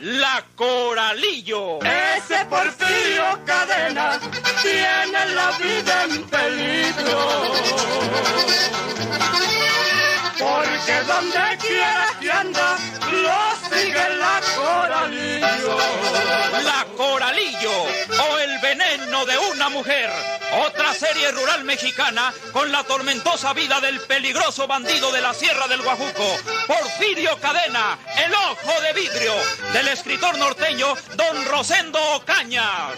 La Coralillo. Ese Porfirio Cadena tiene la vida en peligro. Porque donde quiera que anda, lo sigue la Coralillo. La Coralillo de una mujer. Otra serie rural mexicana con la tormentosa vida del peligroso bandido de la Sierra del Guajuco, Porfirio Cadena, el ojo de vidrio, del escritor norteño Don Rosendo Ocaña.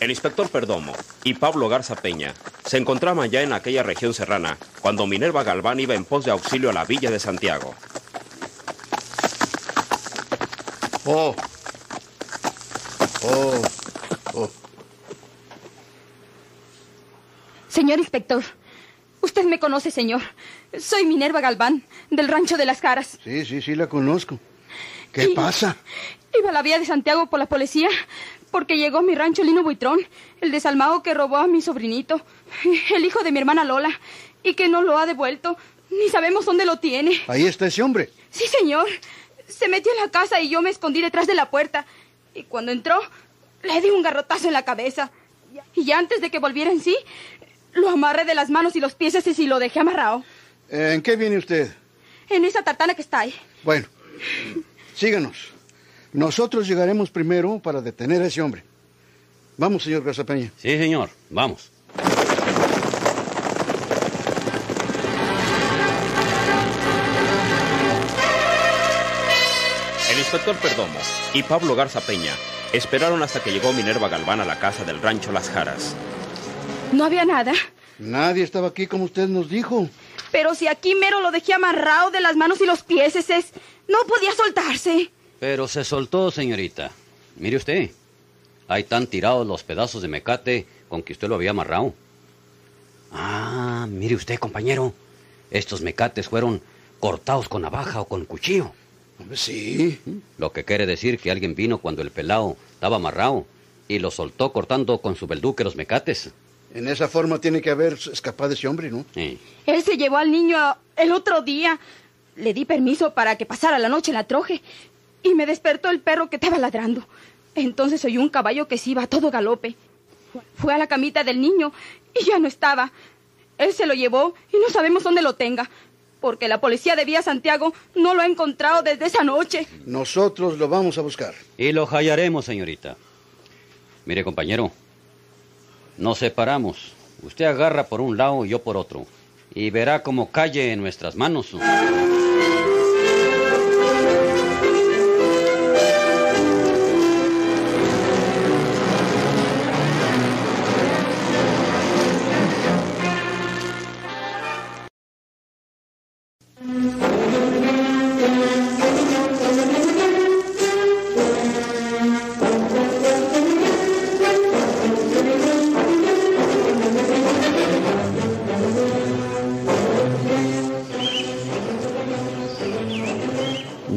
El inspector Perdomo y Pablo Garza Peña se encontraban ya en aquella región serrana cuando Minerva Galván iba en pos de auxilio a la villa de Santiago. Oh. Oh. Oh. Señor inspector, usted me conoce, señor. Soy Minerva Galván, del rancho de las Caras. Sí, sí, sí, la conozco. ¿Qué Y- pasa? Iba a la vía de Santiago por la policía porque llegó a mi rancho Lino Buitrón, el desalmado que robó a mi sobrinito, el hijo de mi hermana Lola, y que no lo ha devuelto. Ni sabemos dónde lo tiene. Ahí está ese hombre. Sí, señor. Se metió en la casa y yo me escondí detrás de la puerta. Y cuando entró, le di un garrotazo en la cabeza. Y antes de que volviera en sí, lo amarré de las manos y los pies y lo dejé amarrado. ¿En qué viene usted? En esa tartana que está ahí. Bueno, síganos. Nosotros llegaremos primero para detener a ese hombre. Vamos, señor Gazapeña. Sí, señor. Vamos. El inspector Perdomo y Pablo Garza Peña esperaron hasta que llegó Minerva Galván a la casa del rancho Las Jaras. No había nada. Nadie estaba aquí como usted nos dijo. Pero si aquí mero lo dejé amarrado de las manos y los pies, ese es... No podía soltarse. Pero se soltó, señorita. Mire usted. Ahí están tirados los pedazos de mecate con que usted lo había amarrado. Ah, mire usted, compañero. Estos mecates fueron cortados con navaja o con cuchillo. Sí. Lo que quiere decir que alguien vino cuando el pelao estaba amarrado y lo soltó cortando con su belduque los mecates. En esa forma tiene que haber escapado ese hombre, ¿no? Sí. Él se llevó al niño el otro día. Le di permiso para que pasara la noche en la troje. Y me despertó el perro que estaba ladrando. Entonces oyó un caballo que se iba a todo galope. Fue a la camita del niño y ya no estaba. Él se lo llevó y no sabemos dónde lo tenga. Porque la policía de Vía Santiago no lo ha encontrado desde esa noche. Nosotros lo vamos a buscar. Y lo hallaremos, señorita. Mire, compañero, nos separamos. Usted agarra por un lado y yo por otro. Y verá cómo calle en nuestras manos.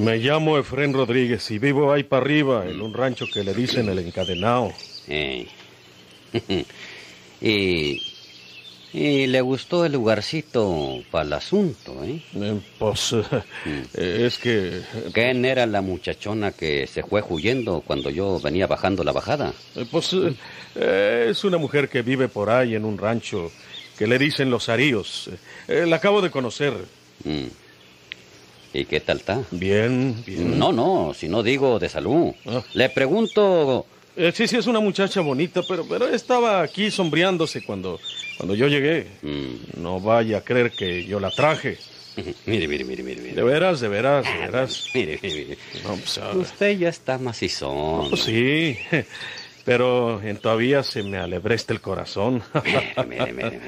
Me llamo Efrén Rodríguez y vivo ahí para arriba, en un rancho que le dicen el encadenado. Y, y le gustó el lugarcito para el asunto, ¿eh? pues eh, es que... ¿Quién era la muchachona que se fue huyendo cuando yo venía bajando la bajada? Eh, Pues eh, eh, es una mujer que vive por ahí en un rancho que le dicen Los Aríos. Eh, la acabo de conocer. Mm. ¿Y qué tal está? Bien, bien. No, no, si no digo de salud. Le pregunto... Eh, sí, sí, es una muchacha bonita, pero, pero estaba aquí sombreándose cuando, cuando yo llegué. No vaya a creer que yo la traje. Mire, mire, mire, mire. mire. De veras, de veras, de veras. Mire, mire, mire. No, pues, ah, Usted ya está macizón. pues sí, pero en todavía se me alebresta el corazón. Mire, mire, mire.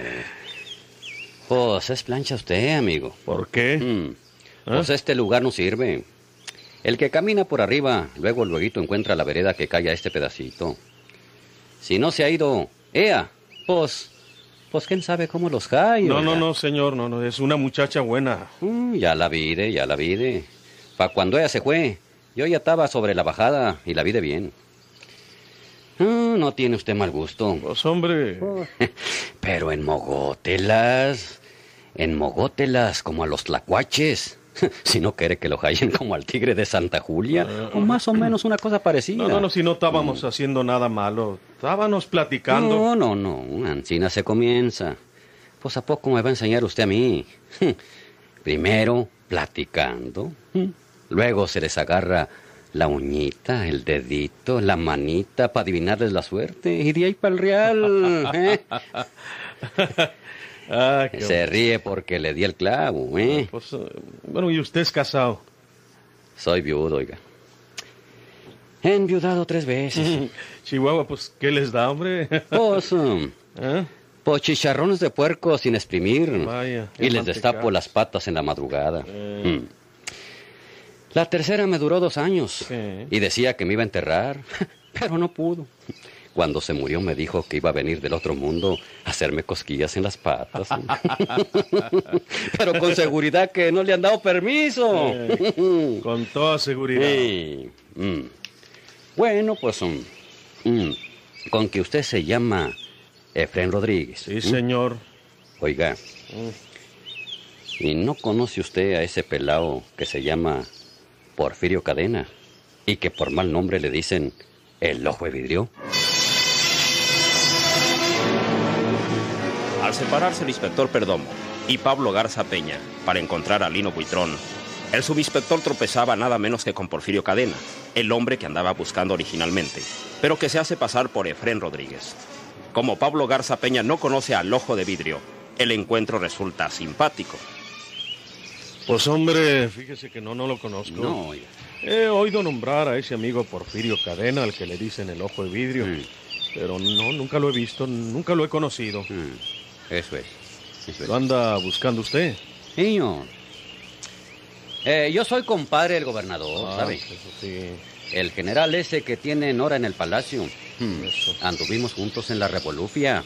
Pues es plancha usted, amigo. ¿Por qué? Mm. Pues este lugar no sirve. El que camina por arriba, luego luego encuentra la vereda que cae a este pedacito. Si no se ha ido, ¡ea! Pues, pues quién sabe cómo los cae. No, no, no, señor, no, no, es una muchacha buena. Mm, ya la vide, ya la vide. Pa' cuando ella se fue, yo ya estaba sobre la bajada y la vide bien. Mm, no tiene usted mal gusto. Pues hombre. Pero en mogótelas, en mogótelas como a los tlacuaches. si no quiere que lo hallen como al tigre de Santa Julia, o más o menos una cosa parecida. No, no, no, si no estábamos haciendo nada malo, estábamos platicando. No, no, no, Ancina se comienza. Pues a poco me va a enseñar usted a mí. Primero, platicando. Luego se les agarra la uñita, el dedito, la manita para adivinarles la suerte. Y de ahí para el real. ¿eh? Ah, Se ríe porque le di el clavo, ¿eh? Pues, eh, bueno, ¿y usted es casado? Soy viudo, oiga. He enviudado tres veces. Chihuahua, pues, ¿qué les da, hombre? Pues, um, ¿Eh? pues chicharrones de puerco sin exprimir. Vaya, y les destapo las patas en la madrugada. Eh. Mm. La tercera me duró dos años. Y decía que me iba a enterrar, pero no pudo. Cuando se murió me dijo que iba a venir del otro mundo a hacerme cosquillas en las patas. Pero con seguridad que no le han dado permiso. con toda seguridad. Mm. Bueno, pues um, mm, con que usted se llama Efren Rodríguez. Sí, señor. Oiga. ¿Y no conoce usted a ese pelao que se llama Porfirio Cadena? Y que por mal nombre le dicen el ojo de vidrio. Al separarse el inspector Perdomo y Pablo Garza Peña para encontrar a Lino Buitrón, el subinspector tropezaba nada menos que con Porfirio Cadena, el hombre que andaba buscando originalmente, pero que se hace pasar por Efrén Rodríguez. Como Pablo Garza Peña no conoce al ojo de vidrio, el encuentro resulta simpático. Pues hombre, fíjese que no, no lo conozco. No, He oído nombrar a ese amigo Porfirio Cadena, al que le dicen el ojo de vidrio, pero no, nunca lo he visto, nunca lo he conocido. Eso es. ¿Lo anda buscando usted? Señor. Eh, yo soy compadre del gobernador, ah, ¿sabe? sí. El general ese que tiene Nora en el palacio. Hmm. Anduvimos juntos en la revolución.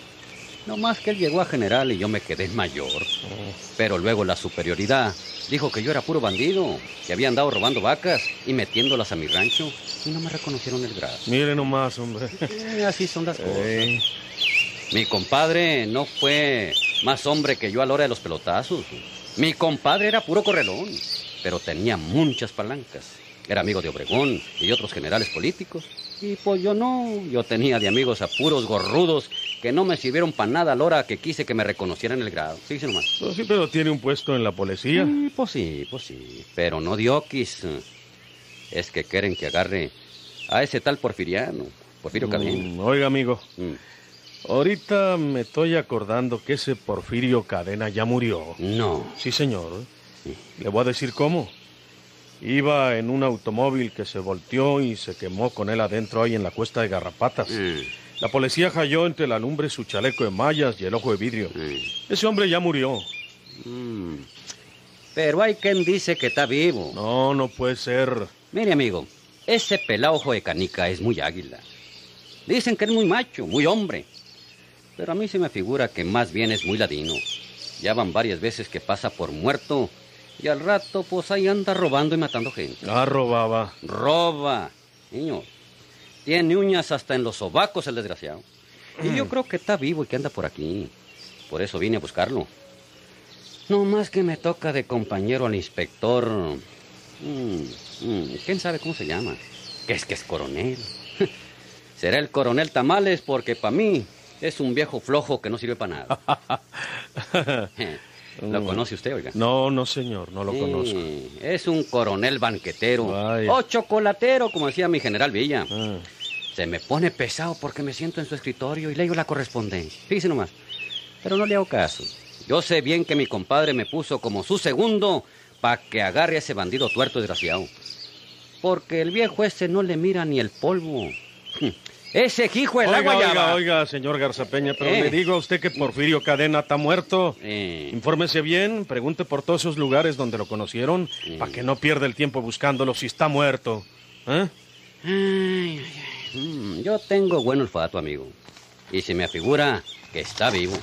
No más que él llegó a general y yo me quedé mayor. Oh. Pero luego la superioridad dijo que yo era puro bandido, que había andado robando vacas y metiéndolas a mi rancho y no me reconocieron el grado. Mire nomás, hombre. Eh, así son las cosas. Mi compadre no fue más hombre que yo a la hora de los pelotazos. Mi compadre era puro correlón, pero tenía muchas palancas. Era amigo de Obregón y otros generales políticos. Y pues yo no, yo tenía de amigos a puros gorrudos que no me sirvieron para nada a la hora que quise que me reconocieran el grado. Sí, sí, nomás. Pues sí, pero tiene un puesto en la policía. pues sí, pues sí. Pero no dioquis. Es que quieren que agarre a ese tal porfiriano, Porfirio mm, oiga, amigo. Mm. Ahorita me estoy acordando que ese Porfirio Cadena ya murió. No. Sí, señor. Le voy a decir cómo. Iba en un automóvil que se volteó y se quemó con él adentro ahí en la cuesta de Garrapatas. Mm. La policía halló entre la lumbre su chaleco de mallas y el ojo de vidrio. Mm. Ese hombre ya murió. Mm. Pero hay quien dice que está vivo. No, no puede ser. Mire, amigo, ese pelado ojo de canica es muy águila. Dicen que es muy macho, muy hombre. Pero a mí se me figura que más bien es muy ladino. Ya van varias veces que pasa por muerto y al rato pues ahí anda robando y matando gente. Ah, robaba. Roba. Niño, tiene uñas hasta en los sobacos el desgraciado. Y yo creo que está vivo y que anda por aquí. Por eso vine a buscarlo. No más que me toca de compañero al inspector. Mm, mm, ¿Quién sabe cómo se llama? Que es que es coronel. Será el coronel Tamales porque para mí es un viejo flojo que no sirve para nada. ¿Lo mm. conoce usted, oiga? No, no, señor, no lo conozco. Es un coronel banquetero. O chocolatero, como decía mi general Villa. Ah. Se me pone pesado porque me siento en su escritorio y leo la correspondencia. Fíjese nomás. Pero no le hago caso. Yo sé bien que mi compadre me puso como su segundo para que agarre a ese bandido tuerto desgraciado. Porque el viejo ese no le mira ni el polvo. Ese hijo el agua oiga, oiga, señor Garzapeña, pero Eh. le digo a usted que Porfirio Cadena está muerto. Eh. Infórmese bien, pregunte por todos esos lugares donde lo conocieron, para que no pierda el tiempo buscándolo si está muerto. ¿Eh? Ay, ay, ay. Mm, Yo tengo buen olfato, amigo. Y se me afigura que está vivo.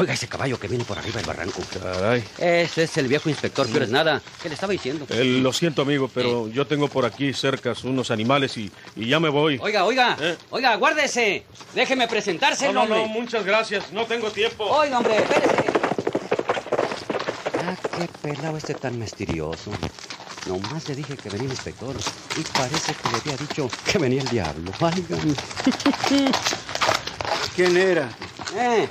Oiga, ese caballo que viene por arriba del barranco. Caray. Ese es el viejo inspector Pérez Nada. ¿Qué le estaba diciendo? Eh, lo siento, amigo, pero yo tengo por aquí cerca unos animales y, y ya me voy. Oiga, oiga, Eh. oiga, guárdese. Déjeme presentárselo, no, no, no, muchas gracias. No tengo tiempo. Oiga, hombre, espérese. Ah, qué pelado este tan misterioso. Nomás le dije que venía el inspector y parece que le había dicho que venía el diablo. Válgame. ¿Quién era? Eh.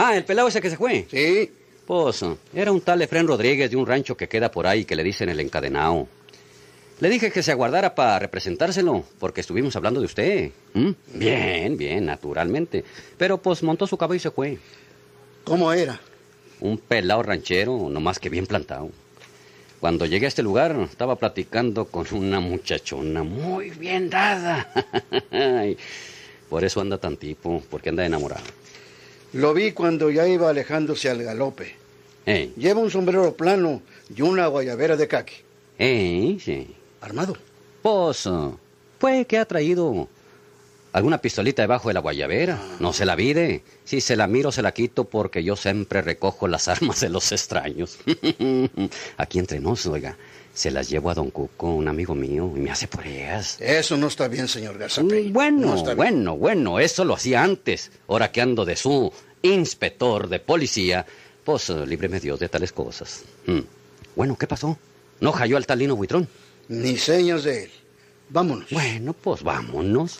Ah, el pelado ese que se fue. Sí. Pues, era un tal Efrén Rodríguez de un rancho que queda por ahí que le dicen el encadenado. Le dije que se aguardara para representárselo, porque estuvimos hablando de usted. ¿Mm? Bien, bien, naturalmente. Pero pues montó su caballo y se fue. ¿Cómo era? Un pelado ranchero, nomás que bien plantado. Cuando llegué a este lugar, estaba platicando con una muchachona muy bien dada. Por eso anda tan tipo, porque anda enamorado. Lo vi cuando ya iba alejándose al galope. Eh, Lleva un sombrero plano y una guayabera de caqui. eh, sí. Armado. Ah, pues que ha traído alguna pistolita debajo de la guayabera. No se la vide. Si se la miro, se la quito porque yo siempre recojo las armas de los extraños. Aquí entre nos, oiga, se las llevo a don Cuco, un amigo mío, y me hace por ellas. Eso no está bien, señor Garzapey. Mm, Bueno, No bueno, bueno, eso lo hacía antes. Ahora que ando de su inspector de policía, pues eh, líbreme Dios de tales cosas. Mm. Bueno, ¿qué pasó? ¿No halló al talino buitrón? Ni señas de él. Vámonos. Bueno, pues vámonos.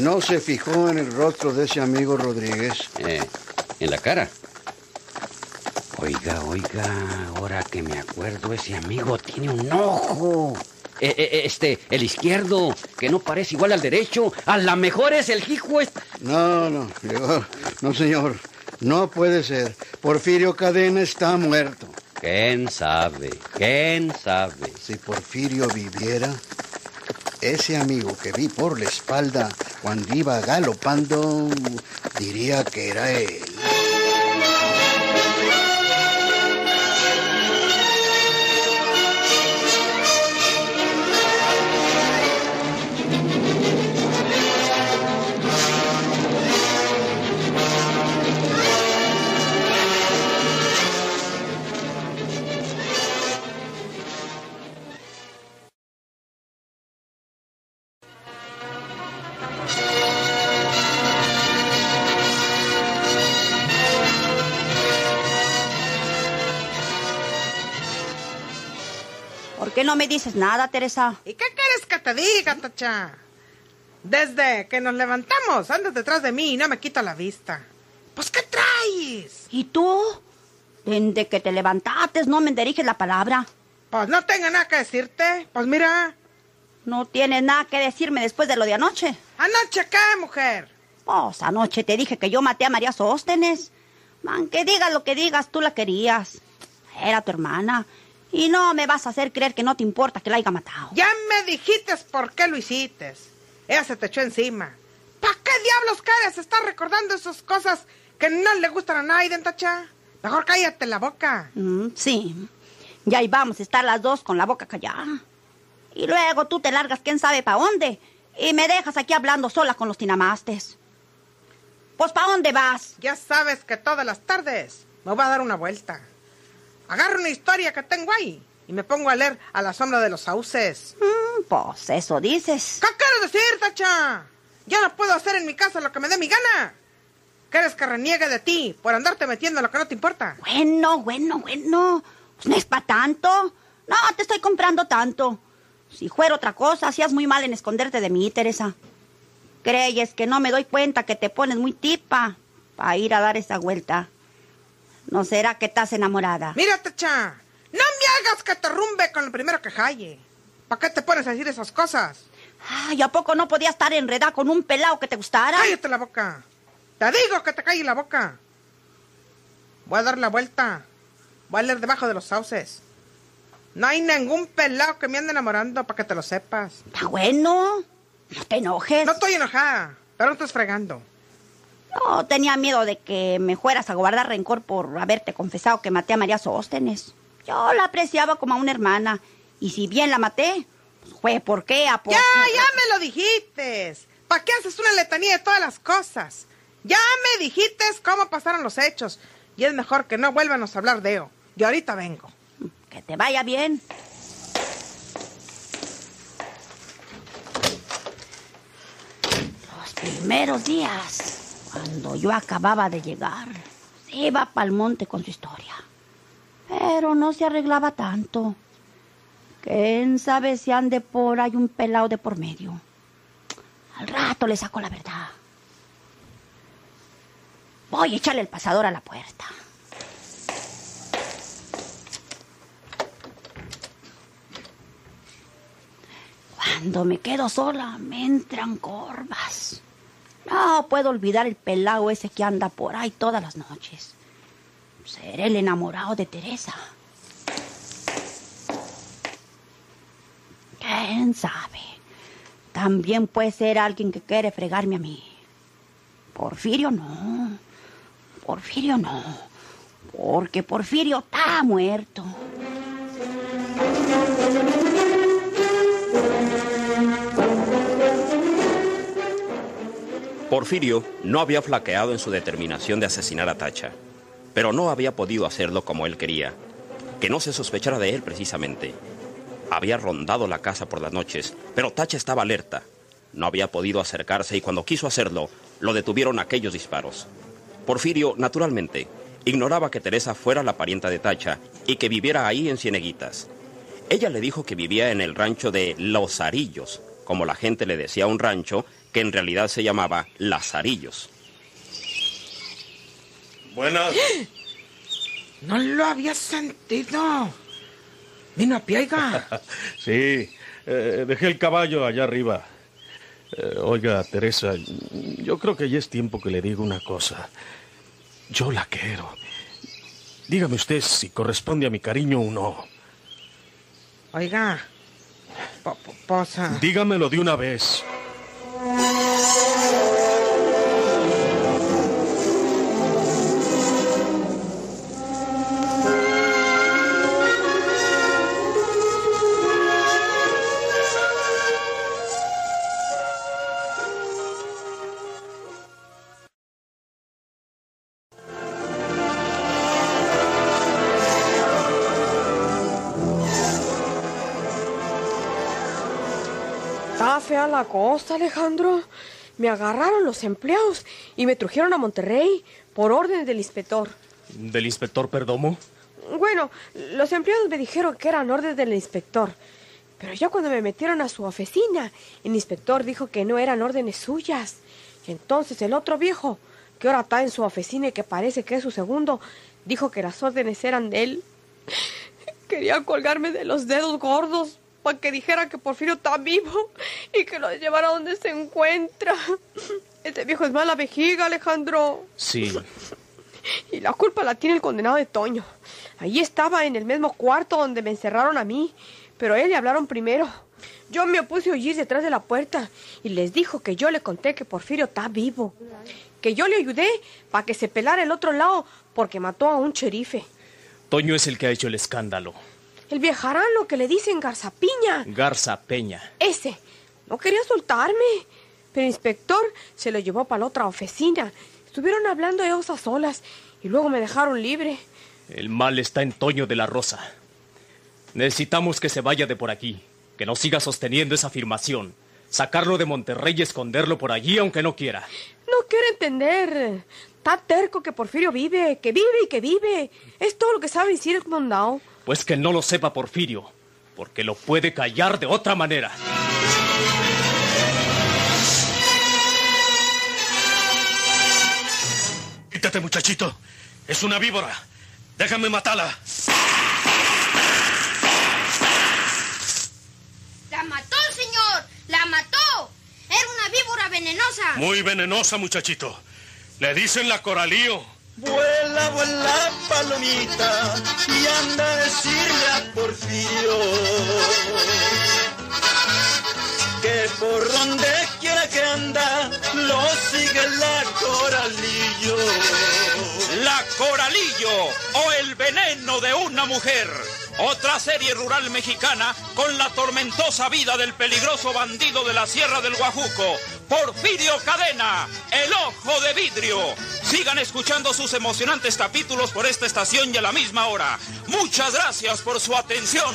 No se fijó en el rostro de ese amigo Rodríguez. Eh, en la cara. Oiga, oiga, ahora que me acuerdo, ese amigo tiene un ojo. Eh, eh, este, el izquierdo, que no parece igual al derecho. A la mejor es el hijo. este- No, no, yo- no, señor. No puede ser. Porfirio Cadena está muerto. ¿Quién sabe? ¿Quién sabe? Si Porfirio viviera, ese amigo que vi por la espalda cuando iba galopando, diría que era él. No me dices nada, Teresa? ¿Y qué quieres que te diga, Tacha? Desde que nos levantamos, andas detrás de mí y no me quito la vista. Pues, ¿qué traes? ¿Y tú? Desde que te levantaste no me diriges la palabra. Pues no tengo nada que decirte. Pues mira, No tienes nada que decirme después de lo de anoche. anoche qué, mujer. Pues anoche te dije que yo maté a María Sóstenes. Man, que digas lo que digas, tú la querías. Era tu hermana. Y no me vas a hacer creer que no te importa que la haya matado. Ya me dijiste por qué lo hiciste. Ella se te echó encima. ¿Para qué diablos quieres estar recordando esas cosas que no le gustan a nadie, Tacha? Mejor cállate la boca. Mm, sí. Ya ahí vamos a estar las dos con la boca callada. Y luego tú te largas quién sabe para dónde. Y me dejas aquí hablando sola con los tinamastes. Pues ¿para dónde vas? Ya sabes que todas las tardes me voy a dar una vuelta. Agarro una historia que tengo ahí y me pongo a leer a la sombra de los sauces. Mm, pues eso dices. ¿Qué quieres decir, Tacha? Yo no puedo hacer en mi casa lo que me dé mi gana. ¿Quieres que reniegue de ti por andarte metiendo en lo que no te importa? Bueno, bueno, bueno. Pues no es para tanto. No te estoy comprando tanto. Si fuera otra cosa, hacías muy mal en esconderte de mí, Teresa. Creyes que no me doy cuenta que te pones muy tipa para ir a dar esa vuelta. ¿No será que estás enamorada? Mira, Tacha, no me hagas que te rumbe con lo primero que jalle. ¿Para qué te pones a decir esas cosas? Ay, ¿a poco no podía estar enredada con un pelado que te gustara? Cállate la boca. Te digo que te calles la boca. Voy a dar la vuelta. Voy a leer debajo de los sauces. No hay ningún pelado que me ande enamorando para que te lo sepas. Está bueno. No te enojes. No estoy enojada, pero no estás fregando. No, tenía miedo de que me fueras a guardar rencor por haberte confesado que maté a María Sóstenes. Yo la apreciaba como a una hermana. Y si bien la maté, pues fue porque a por... Ya, ya me lo dijiste. ¿Para qué haces una letanía de todas las cosas? Ya me dijiste cómo pasaron los hechos. Y es mejor que no vuelvanos a hablar de ello. Yo ahorita vengo. Que te vaya bien. Los primeros días, cuando yo acababa de llegar, se iba pa'l monte con su historia. Pero no se arreglaba tanto. ¿Quién sabe si ande por ahí un pelado de por medio? Al rato le saco la verdad. Voy a echarle el pasador a la puerta. Cuando me quedo sola, me entran corvas. No puedo olvidar el pelado ese que anda por ahí todas las noches. Seré el enamorado de Teresa. ¿Quién sabe? También puede ser alguien que quiere fregarme a mí. Porfirio no. Porfirio no. Porque Porfirio está muerto. Porfirio no había flaqueado en su determinación de asesinar a Tacha, pero no había podido hacerlo como él quería, que no se sospechara de él precisamente. Había rondado la casa por las noches, pero Tacha estaba alerta. No había podido acercarse y cuando quiso hacerlo, lo detuvieron aquellos disparos. Porfirio, naturalmente, ignoraba que Teresa fuera la parienta de Tacha y que viviera ahí en Cieneguitas. Ella le dijo que vivía en el rancho de Los Arillos, como la gente le decía a un rancho que en realidad se llamaba Lazarillos. Buenas. No lo había sentido. Vino a piaiga. sí, eh, dejé el caballo allá arriba. Eh, oiga, Teresa, yo creo que ya es tiempo que le diga una cosa. Yo la quiero. Dígame usted si corresponde a mi cariño o no. Oiga, po- po- posa. Dígamelo de una vez. La cosa, Alejandro. Me agarraron los empleados y me trajeron a Monterrey por órdenes del inspector. ¿Del inspector Perdomo? Bueno, los empleados me dijeron que eran órdenes del inspector. Pero ya cuando me metieron a su oficina, el inspector dijo que no eran órdenes suyas. Y entonces el otro viejo, que ahora está en su oficina y que parece que es su segundo, dijo que las órdenes eran de él. Quería colgarme de los dedos gordos para que dijera que Porfirio está vivo y que lo llevara donde se encuentra. Ese viejo es mala vejiga, Alejandro. Sí. Y la culpa la tiene el condenado de Toño. Allí estaba en el mismo cuarto donde me encerraron a mí, pero a él le hablaron primero. Yo me puse a oír detrás de la puerta y les dijo que yo le conté que Porfirio está vivo, que yo le ayudé para que se pelara el otro lado porque mató a un sherife. Toño es el que ha hecho el escándalo. El viejarán lo que le dicen Garzapiña. Garza Peña. Ese. No quería soltarme. Pero el inspector se lo llevó para la otra oficina. Estuvieron hablando ellos a solas y luego me dejaron libre. El mal está en Toño de la Rosa. Necesitamos que se vaya de por aquí, que no siga sosteniendo esa afirmación. Sacarlo de Monterrey y esconderlo por allí aunque no quiera. No quiere entender. Está terco que Porfirio vive, que vive y que vive. Es todo lo que sabe decir el condado. Pues que no lo sepa Porfirio, porque lo puede callar de otra manera. Quítate, muchachito. Es una víbora. Déjame matarla. ¡La mató, señor! ¡La mató! Era una víbora venenosa. Muy venenosa, muchachito. Le dicen la coralío. Vuela, vuela, palomita, y anda a decirle a Porfirio que por donde quiera que anda, lo sigue la coralillo. La coralillo o el veneno de una mujer. Otra serie rural mexicana con la tormentosa vida del peligroso bandido de la Sierra del Guajuco, Porfirio Cadena, el ojo de vidrio. Sigan escuchando sus emocionantes capítulos por esta estación y a la misma hora. Muchas gracias por su atención.